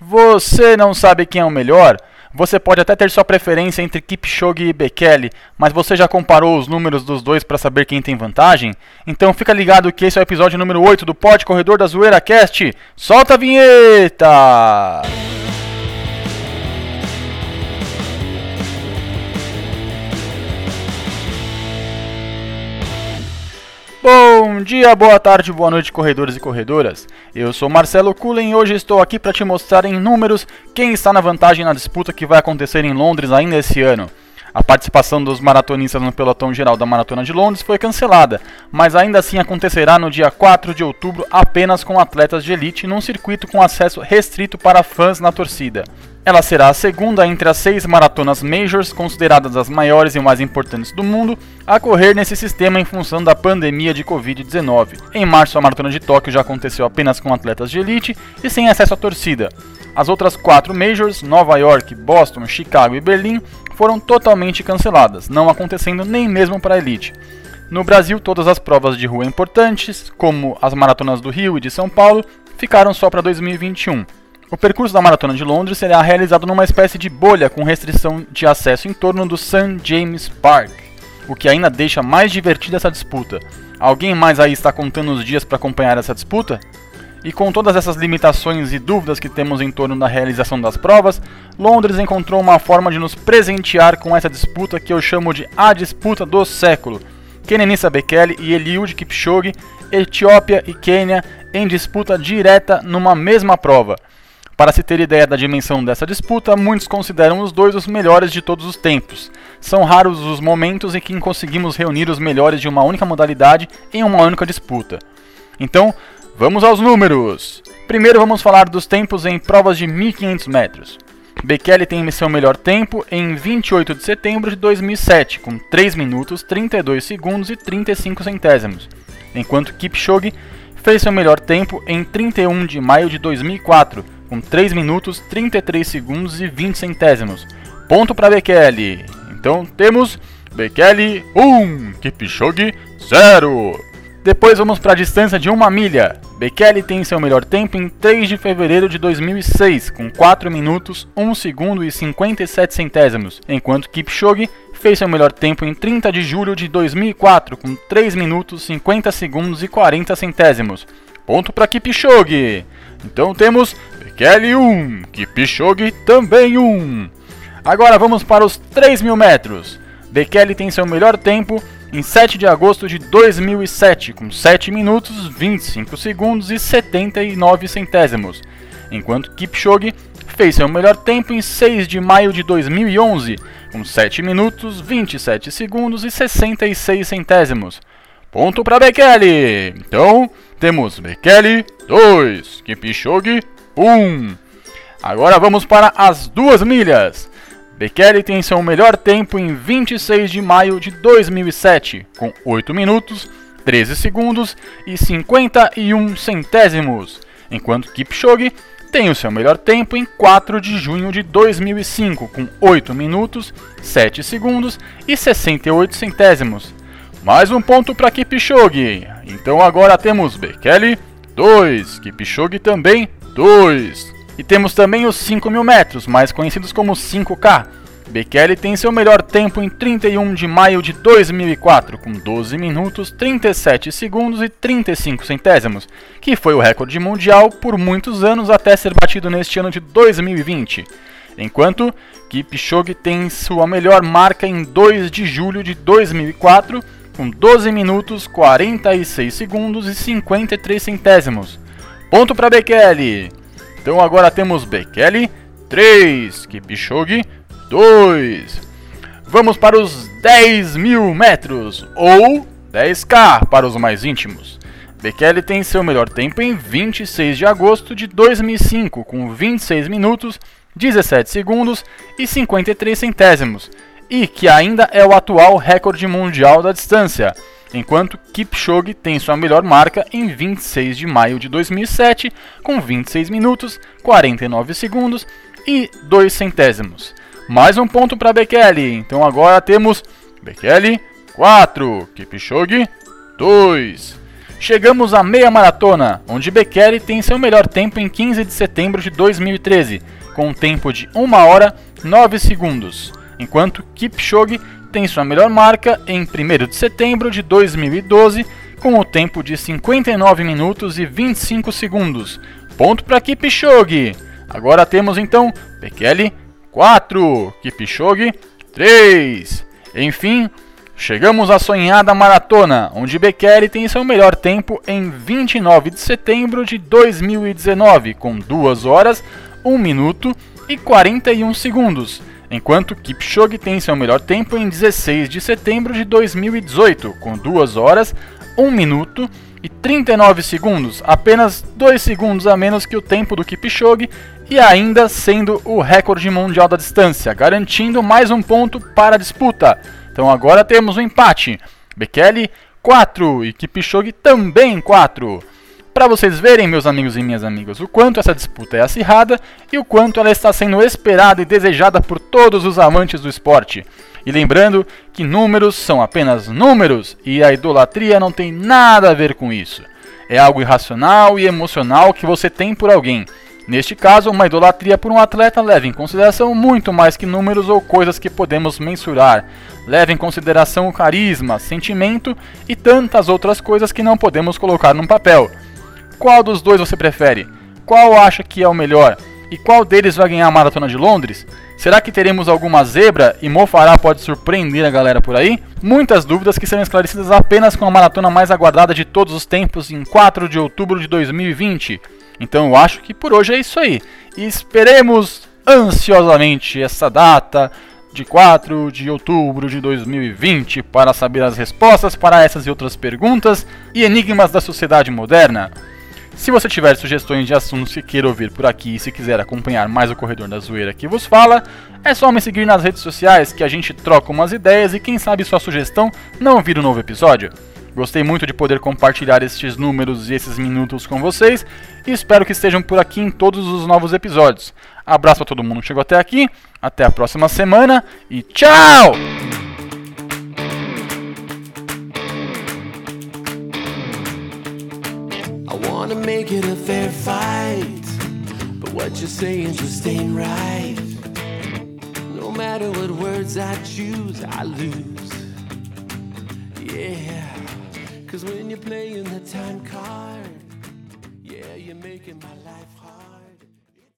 Você não sabe quem é o melhor? Você pode até ter sua preferência entre Kipchoge e Bekele, mas você já comparou os números dos dois para saber quem tem vantagem? Então fica ligado que esse é o episódio número 8 do Pod Corredor da Zoeira Cast. Solta a vinheta! Bom dia, boa tarde, boa noite, corredores e corredoras. Eu sou Marcelo Cullen e hoje estou aqui para te mostrar em números quem está na vantagem na disputa que vai acontecer em Londres ainda esse ano. A participação dos maratonistas no pelotão geral da Maratona de Londres foi cancelada, mas ainda assim acontecerá no dia 4 de outubro apenas com atletas de elite num circuito com acesso restrito para fãs na torcida. Ela será a segunda entre as seis maratonas majors, consideradas as maiores e mais importantes do mundo, a correr nesse sistema em função da pandemia de Covid-19. Em março, a maratona de Tóquio já aconteceu apenas com atletas de elite e sem acesso à torcida. As outras quatro majors, Nova York, Boston, Chicago e Berlim, foram totalmente canceladas, não acontecendo nem mesmo para a elite. No Brasil, todas as provas de rua importantes, como as maratonas do Rio e de São Paulo, ficaram só para 2021. O percurso da Maratona de Londres será realizado numa espécie de bolha com restrição de acesso em torno do St. James Park, o que ainda deixa mais divertida essa disputa. Alguém mais aí está contando os dias para acompanhar essa disputa? E com todas essas limitações e dúvidas que temos em torno da realização das provas, Londres encontrou uma forma de nos presentear com essa disputa que eu chamo de a disputa do século. Kenenisa Bekele e Eliud Kipchoge, Etiópia e Quênia em disputa direta numa mesma prova. Para se ter ideia da dimensão dessa disputa, muitos consideram os dois os melhores de todos os tempos. São raros os momentos em que conseguimos reunir os melhores de uma única modalidade em uma única disputa. Então, vamos aos números! Primeiro vamos falar dos tempos em provas de 1500 metros. Bekele tem seu melhor tempo em 28 de setembro de 2007, com 3 minutos, 32 segundos e 35 centésimos, enquanto Kipchoge fez seu melhor tempo em 31 de maio de 2004, com 3 minutos, 33 segundos e 20 centésimos. Ponto para Bekele. Então temos Bekele 1, Kipchoge 0. Depois vamos para a distância de uma milha. Bekele tem seu melhor tempo em 3 de fevereiro de 2006, com 4 minutos, 1 segundo e 57 centésimos, enquanto Kipchoge fez seu melhor tempo em 30 de julho de 2004, com 3 minutos, 50 segundos e 40 centésimos. Ponto para Kipchoge. Então temos Kelly 1, Kipchoge também 1. Agora vamos para os 3 mil metros. Bekele tem seu melhor tempo em 7 de agosto de 2007, com 7 minutos, 25 segundos e 79 centésimos, enquanto Kipchoge fez seu melhor tempo em 6 de maio de 2011, com 7 minutos, 27 segundos e 66 centésimos. Ponto para Bekele! Então, temos Bekele 2, Kipchoge 1. Agora vamos para as duas milhas. Bekele tem seu melhor tempo em 26 de maio de 2007, com 8 minutos, 13 segundos e 51 centésimos, enquanto Kipchoge tem o seu melhor tempo em 4 de junho de 2005, com 8 minutos, 7 segundos e 68 centésimos. Mais um ponto para Kipchoge. Então agora temos Bekele 2, Kipchoge também 2. E temos também os 5 mil metros, mais conhecidos como 5K. Bekele tem seu melhor tempo em 31 de maio de 2004, com 12 minutos, 37 segundos e 35 centésimos, que foi o recorde mundial por muitos anos até ser batido neste ano de 2020. Enquanto Kipchoge tem sua melhor marca em 2 de julho de 2004, com 12 minutos, 46 segundos e 53 centésimos. Ponto para Bekele. Então agora temos Bekele 3, Kipchoge 2. Vamos para os 10 mil metros, ou 10K para os mais íntimos. Bekele tem seu melhor tempo em 26 de agosto de 2005, com 26 minutos, 17 segundos e 53 centésimos, e que ainda é o atual recorde mundial da distância enquanto Kipchoge tem sua melhor marca em 26 de maio de 2007, com 26 minutos, 49 segundos e 2 centésimos. Mais um ponto para Bekele, então agora temos Bekele 4, Kipchoge 2. Chegamos à meia maratona, onde Bekele tem seu melhor tempo em 15 de setembro de 2013, com um tempo de 1 hora 9 segundos, enquanto Kipchoge tem sua melhor marca em 1 de setembro de 2012, com o tempo de 59 minutos e 25 segundos. Ponto para Kipchoge. Agora temos então Bekele 4, Kipchoge 3. Enfim, Chegamos à sonhada maratona, onde Bekele tem seu melhor tempo em 29 de setembro de 2019, com 2 horas, 1 minuto e 41 segundos, enquanto Kipchoge tem seu melhor tempo em 16 de setembro de 2018, com 2 horas, 1 minuto e 39 segundos, apenas 2 segundos a menos que o tempo do Kipchoge e ainda sendo o recorde mundial da distância, garantindo mais um ponto para a disputa. Então agora temos um empate. Bekele 4 e Kipchoge também 4. Para vocês verem, meus amigos e minhas amigas, o quanto essa disputa é acirrada e o quanto ela está sendo esperada e desejada por todos os amantes do esporte. E lembrando que números são apenas números e a idolatria não tem nada a ver com isso. É algo irracional e emocional que você tem por alguém. Neste caso, uma idolatria por um atleta leva em consideração muito mais que números ou coisas que podemos mensurar. Leva em consideração o carisma, sentimento e tantas outras coisas que não podemos colocar num papel. Qual dos dois você prefere? Qual acha que é o melhor? E qual deles vai ganhar a maratona de Londres? Será que teremos alguma zebra e Mofará pode surpreender a galera por aí? Muitas dúvidas que serão esclarecidas apenas com a maratona mais aguardada de todos os tempos em 4 de outubro de 2020. Então eu acho que por hoje é isso aí. E esperemos ansiosamente essa data de 4 de outubro de 2020 para saber as respostas para essas e outras perguntas e enigmas da sociedade moderna. Se você tiver sugestões de assuntos que queira ouvir por aqui e se quiser acompanhar mais o Corredor da Zoeira que vos fala, é só me seguir nas redes sociais que a gente troca umas ideias e quem sabe sua sugestão não vira um novo episódio. Gostei muito de poder compartilhar estes números e esses minutos com vocês e espero que estejam por aqui em todos os novos episódios. Abraço a todo mundo que chegou até aqui, até a próxima semana e tchau! Make it a fair fight. But what you're saying just ain't right. No matter what words I choose, I lose. Yeah. Cause when you're playing the time card, yeah, you're making my